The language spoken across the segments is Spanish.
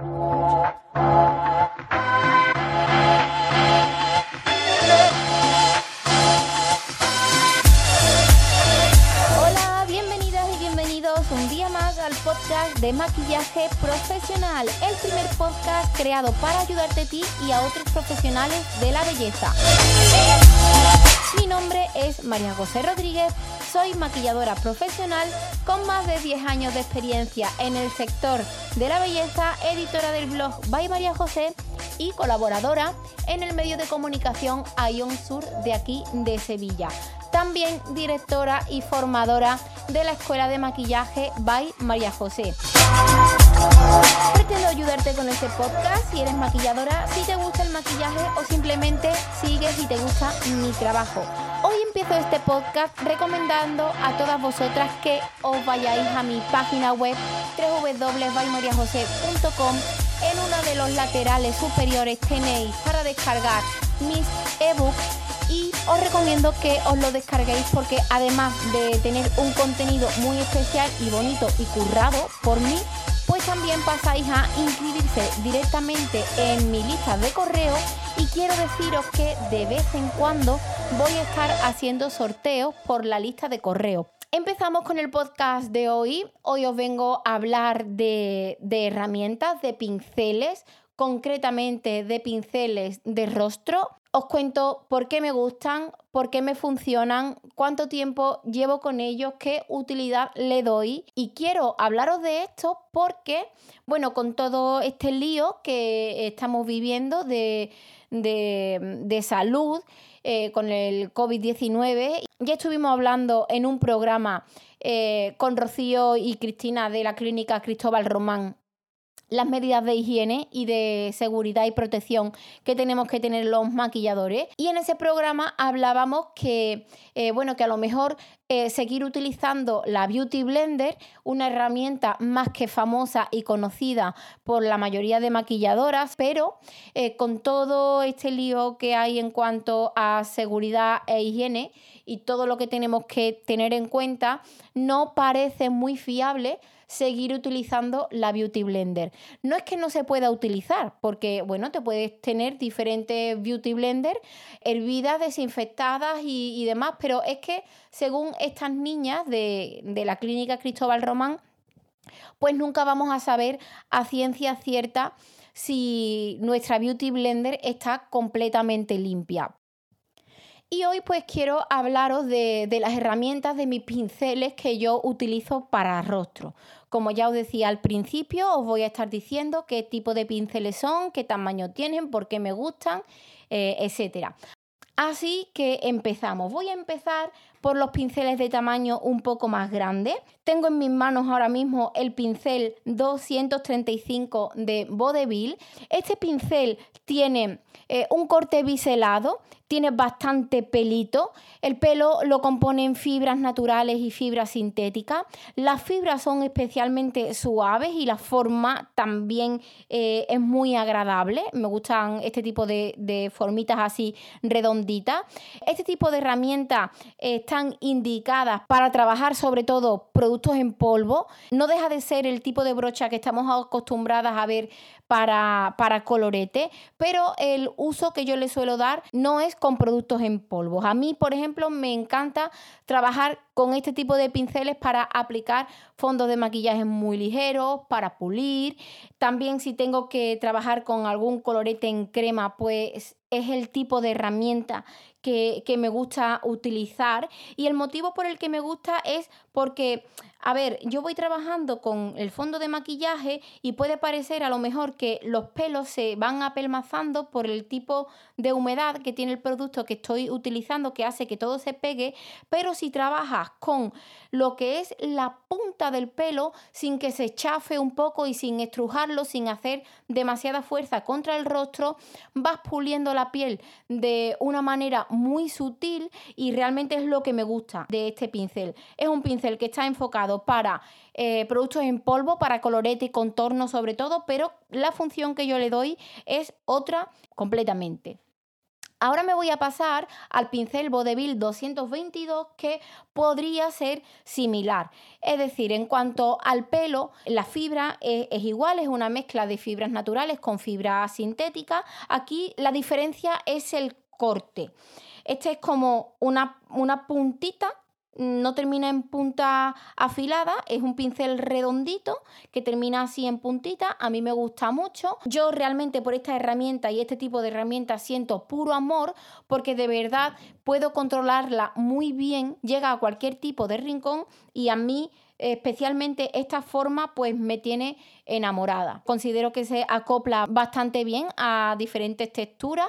Hola, bienvenidas y bienvenidos un día más al podcast de maquillaje profesional, el primer podcast creado para ayudarte a ti y a otros profesionales de la belleza. Mi nombre es María José Rodríguez, soy maquilladora profesional con más de 10 años de experiencia en el sector de la belleza, editora del blog By María José y colaboradora en el medio de comunicación Ion Sur de aquí de Sevilla. También directora y formadora de la Escuela de Maquillaje by María José. Pretendo ayudarte con este podcast si eres maquilladora, si te gusta el maquillaje o simplemente sigues si te gusta mi trabajo. Hoy empiezo este podcast recomendando a todas vosotras que os vayáis a mi página web www.baymariajose.com en uno de los laterales superiores tenéis para descargar mis ebooks y os recomiendo que os lo descarguéis porque además de tener un contenido muy especial y bonito y currado por mí, pues también pasáis a inscribirse directamente en mi lista de correo y quiero deciros que de vez en cuando voy a estar haciendo sorteos por la lista de correo. Empezamos con el podcast de hoy. Hoy os vengo a hablar de, de herramientas, de pinceles, concretamente de pinceles de rostro. Os cuento por qué me gustan, por qué me funcionan, cuánto tiempo llevo con ellos, qué utilidad le doy. Y quiero hablaros de esto porque, bueno, con todo este lío que estamos viviendo de, de, de salud, eh, con el COVID-19. Ya estuvimos hablando en un programa eh, con Rocío y Cristina de la clínica Cristóbal Román las medidas de higiene y de seguridad y protección que tenemos que tener los maquilladores. Y en ese programa hablábamos que, eh, bueno, que a lo mejor eh, seguir utilizando la Beauty Blender, una herramienta más que famosa y conocida por la mayoría de maquilladoras, pero eh, con todo este lío que hay en cuanto a seguridad e higiene y todo lo que tenemos que tener en cuenta, no parece muy fiable seguir utilizando la Beauty Blender. No es que no se pueda utilizar, porque bueno, te puedes tener diferentes Beauty Blender hervidas, desinfectadas y, demás, pero es que según estas niñas de, de la clínica Cristóbal Román, pues nunca vamos a saber a ciencia cierta si nuestra Beauty Blender está completamente limpia. Y hoy pues quiero hablaros de, de, las herramientas de mis pinceles que yo utilizo para rostro. Como ya os decía al principio, os voy a estar diciendo qué tipo de pinceles son, qué tamaño tienen, por qué me gustan, eh, etc. Así que empezamos. Voy a empezar por los pinceles de tamaño un poco más grande. Tengo en mis manos ahora mismo el pincel 235 de Vodevil. Este pincel tiene eh, un corte biselado tiene bastante pelito. El pelo lo componen fibras naturales y fibras sintéticas. Las fibras son especialmente suaves y la forma también eh, es muy agradable. Me gustan este tipo de, de, formitas así redonditas. Este tipo de herramientas están indicadas para trabajar sobre todo productos en polvo. No deja de ser el tipo de brocha que estamos acostumbradas a ver para, para colorete, pero el uso que yo le suelo dar no es con productos en polvo. A mí, por ejemplo, me encanta trabajar con este tipo de pinceles para aplicar fondos de maquillaje muy ligeros, para pulir. También si tengo que trabajar con algún colorete en crema, pues es el tipo de herramienta que, que me gusta utilizar. Y el motivo por el que me gusta es porque a ver, yo voy trabajando con el fondo de maquillaje y puede parecer a lo mejor que los pelos se van apelmazando por el tipo de humedad que tiene el producto que estoy utilizando que hace que todo se pegue, pero si trabajas con lo que es la punta del pelo sin que se chafe un poco y sin estrujarlo, sin hacer demasiada fuerza contra el rostro, vas puliendo la piel de una manera muy sutil y realmente es lo que me gusta de este pincel. Es un pincel que está enfocado para eh, productos en polvo, para colorete y contorno sobre todo, pero la función que yo le doy es otra completamente. Ahora me voy a pasar al pincel Vodevil 222 que podría ser similar. Es decir, en cuanto al pelo, la fibra es, igual, es una mezcla de fibras naturales con fibra sintética. Aquí la diferencia es el corte. Este es como una, una puntita no termina en punta afilada, es un pincel redondito que termina así en puntita, a mí me gusta mucho. Yo realmente por esta herramienta y este tipo de herramientas siento puro amor porque de verdad puedo controlarla muy bien, llega a cualquier tipo de rincón y a mí especialmente esta forma pues me tiene enamorada. Considero que se acopla bastante bien a diferentes texturas.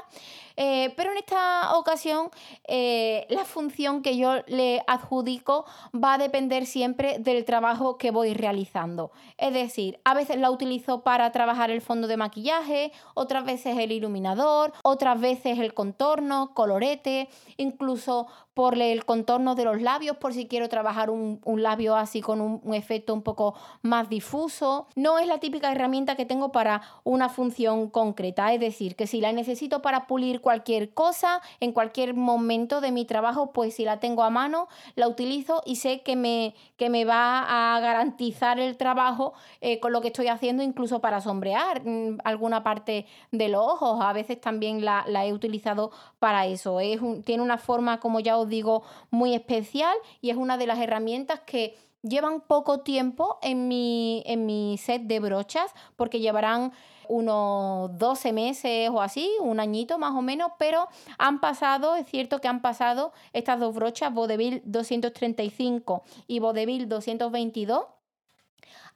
Eh, pero en esta ocasión eh, la función que yo le adjudico va a depender siempre del trabajo que voy realizando. Es decir, a veces la utilizo para trabajar el fondo de maquillaje, otras veces el iluminador, otras veces el contorno, colorete, incluso por el contorno de los labios, por si quiero trabajar un, labio así con un, un, efecto un poco más difuso. No es la típica herramienta que tengo para una función concreta, es decir, que si la necesito para pulir cualquier cosa, en cualquier momento de mi trabajo, pues si la tengo a mano, la utilizo y sé que me, que me va a garantizar el trabajo eh, con lo que estoy haciendo, incluso para sombrear mm, alguna parte de los ojos. A veces también la, he utilizado para eso. Es tiene una forma, como ya os digo, muy especial y es una de las herramientas que llevan poco tiempo en mi, en mi set de brochas porque llevarán unos 12 meses o así, un añito más o menos, pero han pasado, es cierto que han pasado estas dos brochas, Vodevil 235 y Vodevil 222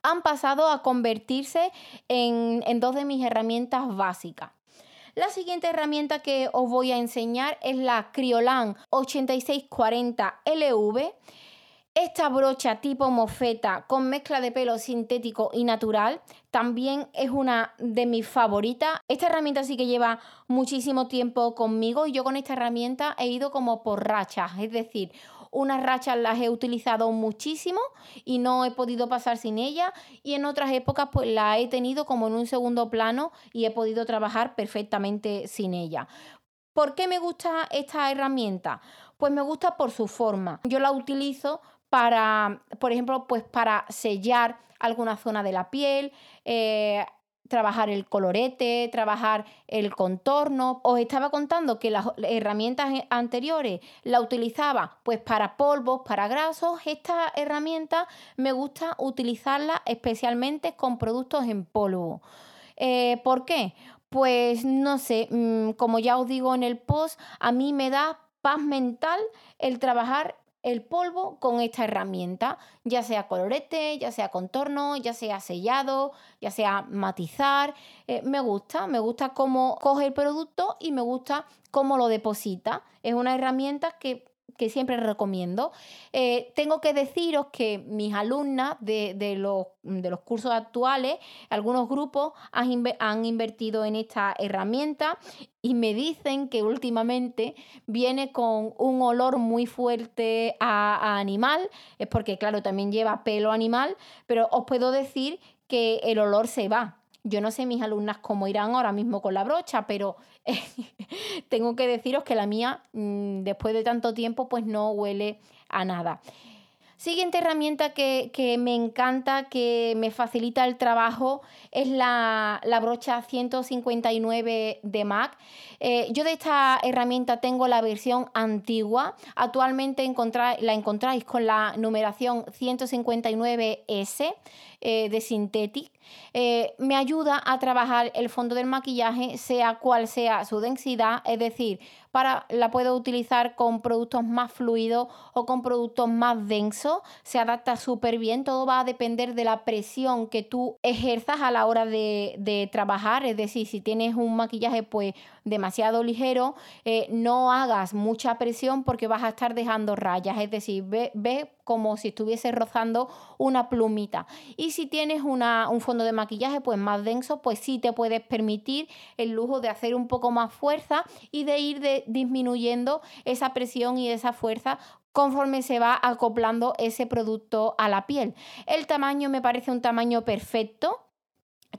han pasado a convertirse en, en, dos de mis herramientas básicas. La siguiente herramienta que os voy a enseñar es la Criolan 8640 LV. Esta brocha tipo mofeta con mezcla de pelo sintético y natural también es una de mis favoritas. Esta herramienta sí que lleva muchísimo tiempo conmigo y yo con esta herramienta he ido como por rachas, es decir, unas rachas las he utilizado muchísimo y no he podido pasar sin ella y en otras épocas pues la he tenido como en un segundo plano y he podido trabajar perfectamente sin ella. ¿Por qué me gusta esta herramienta? Pues me gusta por su forma. Yo la utilizo para, por ejemplo, pues para sellar alguna zona de la piel, eh, trabajar el colorete, trabajar el contorno. Os estaba contando que las herramientas anteriores la utilizaba pues para polvos, para grasos. Esta herramienta me gusta utilizarla especialmente con productos en polvo. Eh, ¿Por qué? Pues no sé, mm, como ya os digo en el post, a mí me da paz mental el trabajar el polvo con esta herramienta, ya sea colorete, ya sea contorno, ya sea sellado, ya sea matizar. Eh, me gusta, me gusta cómo coge el producto y me gusta cómo lo deposita. Es una herramienta que que siempre recomiendo. Eh, tengo que deciros que mis alumnas de, los, de los, cursos actuales, algunos grupos han, invertido en esta herramienta y me dicen que últimamente viene con un olor muy fuerte a, a animal, es porque claro, también lleva pelo animal, pero os puedo decir que el olor se va. Yo no sé mis alumnas cómo irán ahora mismo con la brocha, pero tengo que deciros que la mía, mm, después de tanto tiempo, pues no huele a nada. Siguiente herramienta que, me encanta, que me facilita el trabajo, es la, brocha 159 de MAC. Eh, yo de esta herramienta tengo la versión antigua. Actualmente la encontráis con la numeración 159S eh, de Synthetic. Eh, me ayuda a trabajar el fondo del maquillaje, sea cual sea su densidad, es decir, para, la puedo utilizar con productos más fluidos o con productos más densos, se adapta súper bien, todo va a depender de la presión que tú ejerzas a la hora de, trabajar, es decir, si tienes un maquillaje pues demasiado ligero, eh, no hagas mucha presión porque vas a estar dejando rayas, es decir, ve, ve como si estuviese rozando una plumita. Y si tienes una, un fondo de maquillaje pues más denso, pues sí te puedes permitir el lujo de hacer un poco más fuerza y de ir disminuyendo esa presión y esa fuerza conforme se va acoplando ese producto a la piel. El tamaño me parece un tamaño perfecto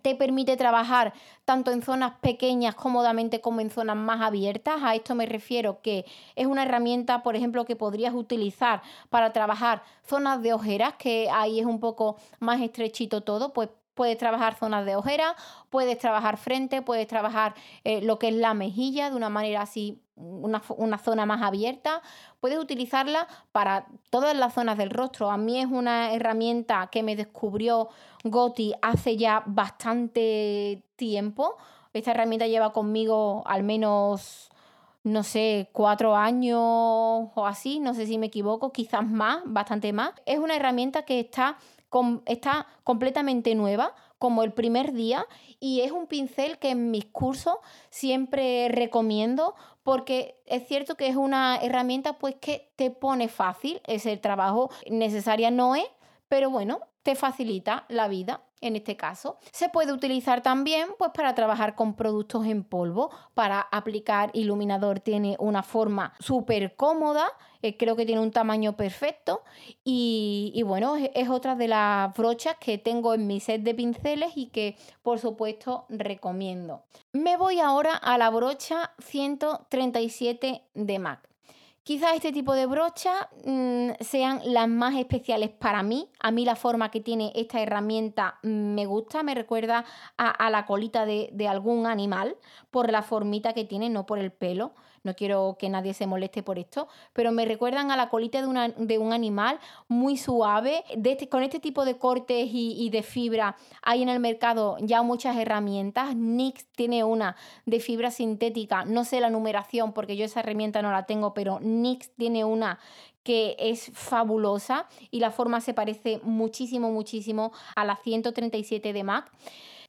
te permite trabajar tanto en zonas pequeñas cómodamente como en zonas más abiertas. A esto me refiero que es una herramienta, por ejemplo, que podrías utilizar para trabajar zonas de ojeras, que ahí es un poco más estrechito todo, pues puedes trabajar zonas de ojera, puedes trabajar frente, puedes trabajar eh, lo que es la mejilla de una manera así una, una, zona más abierta, puedes utilizarla para todas las zonas del rostro. A mí es una herramienta que me descubrió Goti hace ya bastante tiempo. Esta herramienta lleva conmigo al menos, no sé, cuatro años o así, no sé si me equivoco, quizás más, bastante más. Es una herramienta que está, está completamente nueva como el primer día y es un pincel que en mis cursos siempre recomiendo porque es cierto que es una herramienta pues que te pone fácil, ese trabajo necesaria no es, pero bueno, te facilita la vida en este caso. Se puede utilizar también pues para trabajar con productos en polvo, para aplicar iluminador tiene una forma súper cómoda, eh, creo que tiene un tamaño perfecto y, bueno, es, otra de las brochas que tengo en mi set de pinceles y que por supuesto recomiendo. Me voy ahora a la brocha 137 de MAC. Quizás este tipo de brochas mmm, sean las más especiales para mí. A mí la forma que tiene esta herramienta me gusta, me recuerda a, la colita de, algún animal por la formita que tiene, no por el pelo. No quiero que nadie se moleste por esto, pero me recuerdan a la colita de, de un animal muy suave. Este, con este tipo de cortes y, y, de fibra hay en el mercado ya muchas herramientas. NYX tiene una de fibra sintética, no sé la numeración porque yo esa herramienta no la tengo, pero NYX tiene una que es fabulosa y la forma se parece muchísimo, muchísimo a la 137 de MAC.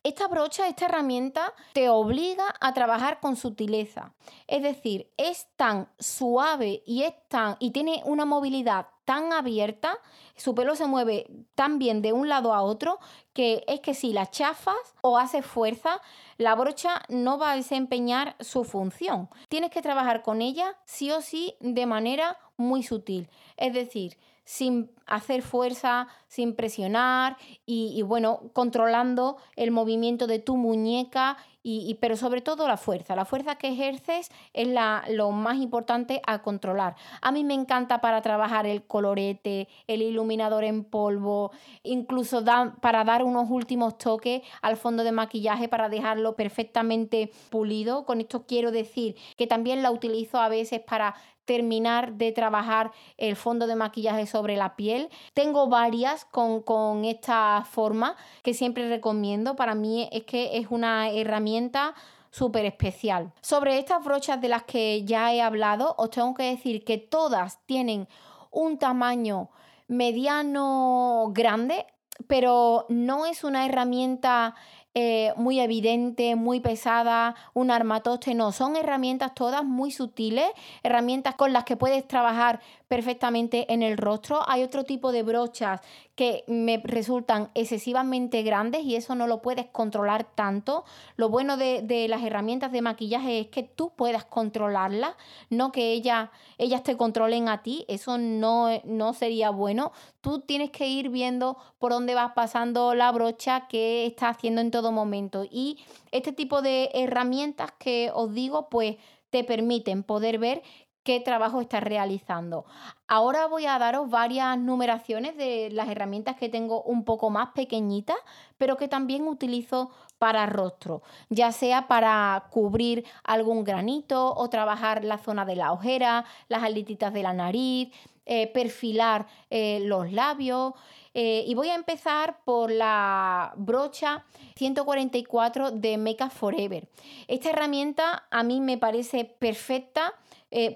Esta brocha, esta herramienta, te obliga a trabajar con sutileza. Es decir, es tan suave y, es tan, y tiene una movilidad tan abierta, su pelo se mueve tan bien de un lado a otro, que es que si la chafas o haces fuerza, la brocha no va a desempeñar su función. Tienes que trabajar con ella sí o sí de manera muy sutil. Es decir, sin hacer fuerza, sin presionar y, bueno, controlando el movimiento de tu muñeca, y, pero sobre todo la fuerza. La fuerza que ejerces es la, lo más importante a controlar. A mí me encanta para trabajar el colorete, el iluminador en polvo, incluso para dar unos últimos toques al fondo de maquillaje para dejarlo perfectamente pulido. Con esto quiero decir que también la utilizo a veces para terminar de trabajar el fondo de maquillaje sobre la piel. Tengo varias con, con, esta forma que siempre recomiendo. Para mí es que es una herramienta súper especial. Sobre estas brochas de las que ya he hablado, os tengo que decir que todas tienen un tamaño mediano grande, pero no es una herramienta eh, muy evidente, muy pesada, un armatoste, no, son herramientas todas muy sutiles, herramientas con las que puedes trabajar perfectamente en el rostro. Hay otro tipo de brochas que me resultan excesivamente grandes y eso no lo puedes controlar tanto. Lo bueno de, de las herramientas de maquillaje es que tú puedas controlarlas, no que ellas, ellas te controlen a ti, eso no, no sería bueno. Tú tienes que ir viendo por dónde vas pasando la brocha que está haciendo en todo momento y este tipo de herramientas que os digo pues te permiten poder ver qué trabajo estás realizando. Ahora voy a daros varias numeraciones de las herramientas que tengo un poco más pequeñitas, pero que también utilizo para rostro, ya sea para cubrir algún granito o trabajar la zona de la ojera, las aletitas de la nariz, eh, perfilar eh, los labios. Eh, y voy a empezar por la brocha 144 de Makeup Forever. Esta herramienta a mí me parece perfecta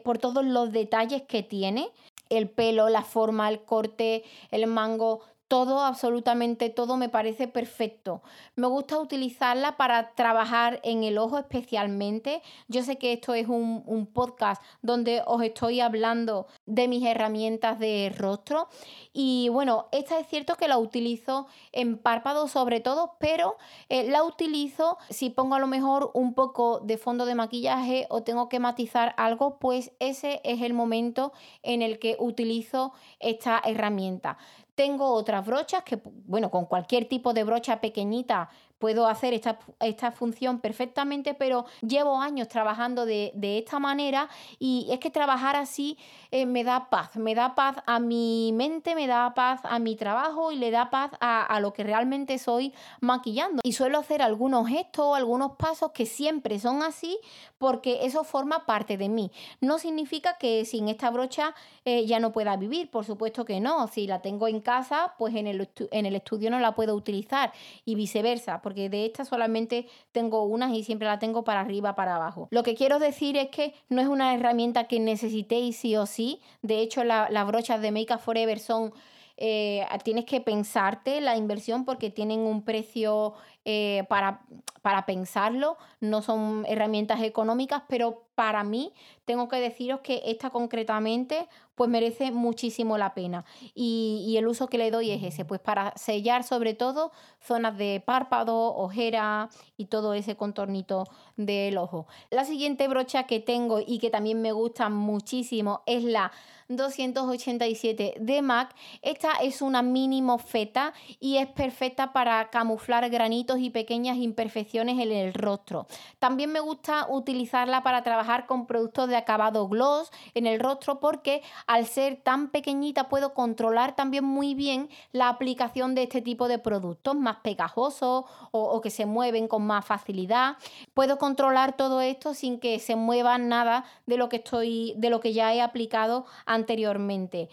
por todos los detalles que tiene. El pelo, la forma, el corte, el mango, todo, absolutamente todo me parece perfecto. Me gusta utilizarla para trabajar en el ojo especialmente. Yo sé que esto es un, podcast donde os estoy hablando de mis herramientas de rostro y bueno, esta es cierto que la utilizo en párpados sobre todo, pero eh, la utilizo si pongo a lo mejor un poco de fondo de maquillaje o tengo que matizar algo, pues ese es el momento en el que utilizo esta herramienta. Tengo otras brochas que, bueno, con cualquier tipo de brocha pequeñita puedo hacer esta, función perfectamente, pero llevo años trabajando de, esta manera y es que trabajar así eh, me da paz, me da paz a mi mente, me da paz a mi trabajo y le da paz a, a lo que realmente soy maquillando. Y suelo hacer algunos gestos, algunos pasos que siempre son así porque eso forma parte de mí. No significa que sin esta brocha eh, ya no pueda vivir, por supuesto que no. Si la tengo en casa, pues en el, en el estudio no la puedo utilizar y viceversa, porque de esta solamente tengo unas y siempre la tengo para arriba, para abajo. Lo que quiero decir es que no es una herramienta que necesitéis sí o sí. De hecho, las brochas de Make Up Forever son eh, tienes que pensarte la inversión porque tienen un precio eh, para, para pensarlo, no son herramientas económicas, pero para mí tengo que deciros que esta concretamente pues merece muchísimo la pena y, el uso que le doy es ese, pues para sellar sobre todo zonas de párpado, ojera y todo ese contornito del ojo. La siguiente brocha que tengo y que también me gusta muchísimo es la 287 de MAC. Esta es una mini mofeta y es perfecta para camuflar granitos y pequeñas imperfecciones en el rostro. También me gusta utilizarla para trabajar con productos de acabado gloss en el rostro porque al ser tan pequeñita puedo controlar también muy bien la aplicación de este tipo de productos más pegajosos o, que se mueven con más facilidad. Puedo controlar todo esto sin que se mueva nada de lo que estoy de lo que ya he aplicado anteriormente.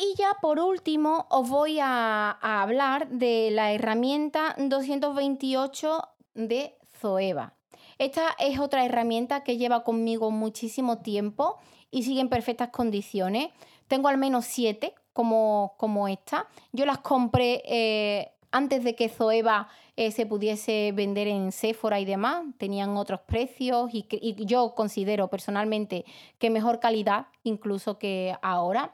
Y ya por último os voy a, hablar de la herramienta 228 de Zoeva. Esta es otra herramienta que lleva conmigo muchísimo tiempo y sigue en perfectas condiciones. Tengo al menos siete como, como esta. Yo las compré eh, antes de que Zoeva eh, se pudiese vender en Sephora y demás. Tenían otros precios y, y yo considero personalmente que mejor calidad incluso que ahora.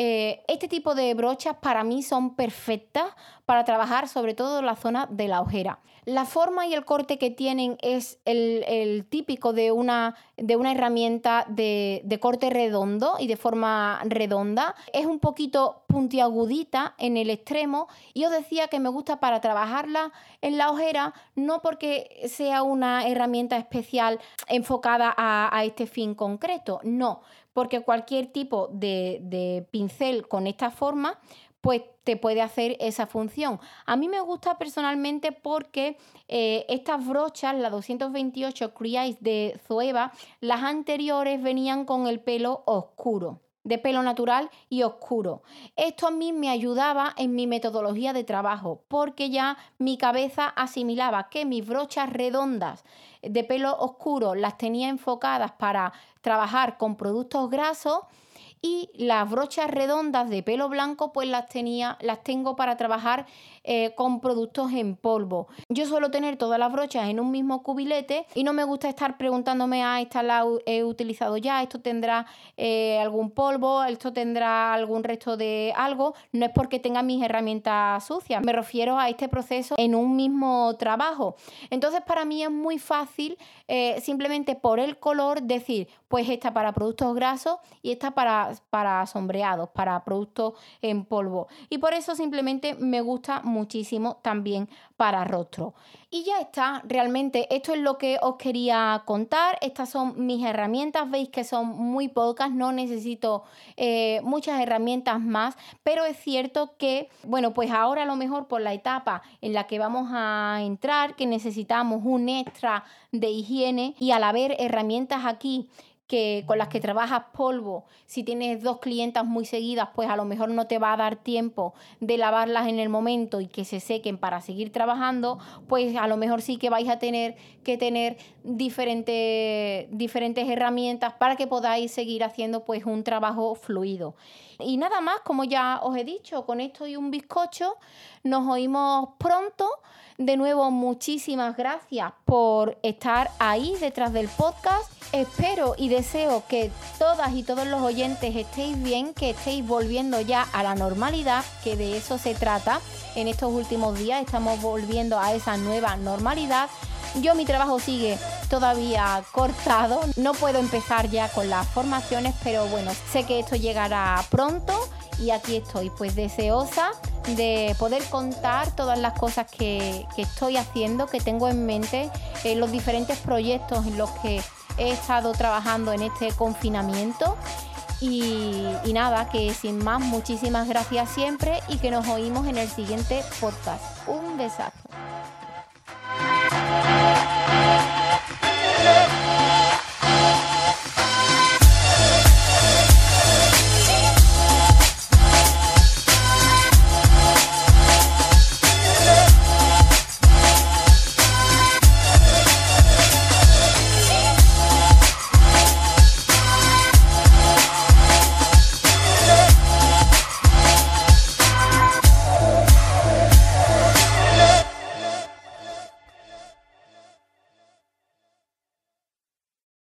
Eh, este tipo de brochas para mí son perfectas para trabajar sobre todo la zona de la ojera. La forma y el corte que tienen es el, típico de una, de una herramienta de, corte redondo y de forma redonda. Es un poquito puntiagudita en el extremo y os decía que me gusta para trabajarla en la ojera, no porque sea una herramienta especial enfocada a este fin concreto, no, porque cualquier tipo de, pincel con esta forma pues te puede hacer esa función. A mí me gusta personalmente porque eh, estas brochas, la 228 Crease de Zoeva, las anteriores venían con el pelo oscuro de pelo natural y oscuro. Esto a mí me ayudaba en mi metodología de trabajo porque ya mi cabeza asimilaba que mis brochas redondas de pelo oscuro las tenía enfocadas para trabajar con productos grasos y las brochas redondas de pelo blanco pues las tenía las tengo para trabajar eh, con productos en polvo. Yo suelo tener todas las brochas en un mismo cubilete y no me gusta estar preguntándome ah esta la he utilizado ya esto tendrá eh, algún polvo esto tendrá algún resto de algo no es porque tenga mis herramientas sucias me refiero a este proceso en un mismo trabajo. Entonces para mí es muy fácil eh, simplemente por el color decir pues esta para productos grasos y esta para, para sombreados, para productos en polvo. Y por eso simplemente me gusta muchísimo también para rostro. Y ya está, realmente esto es lo que os quería contar. Estas son mis herramientas, veis que son muy pocas, no necesito eh, muchas herramientas más, pero es cierto que, bueno, pues ahora a lo mejor por la etapa en la que vamos a entrar, que necesitamos un extra de higiene y al haber herramientas aquí que con las que trabajas polvo, si tienes dos clientas muy seguidas, pues a lo mejor no te va a dar tiempo de lavarlas en el momento y que se sequen para seguir trabajando, pues a lo mejor sí que vais a tener que tener diferentes, diferentes herramientas para que podáis seguir haciendo pues un trabajo fluido. Y nada más, como ya os he dicho, con esto y un bizcocho, nos oímos pronto. De nuevo, muchísimas gracias por estar ahí detrás del podcast. Espero y deseo que todas y todos los oyentes estéis bien, que estéis volviendo ya a la normalidad, que de eso se trata. En estos últimos días estamos volviendo a esa nueva normalidad. Yo mi trabajo sigue todavía cortado, no puedo empezar ya con las formaciones, pero bueno, sé que esto llegará pronto y aquí estoy pues deseosa de poder contar todas las cosas que, estoy haciendo, que tengo en mente, eh, los diferentes proyectos en los que he estado trabajando en este confinamiento. Y, nada, que sin más, muchísimas gracias siempre y que nos oímos en el siguiente podcast. Un besazo.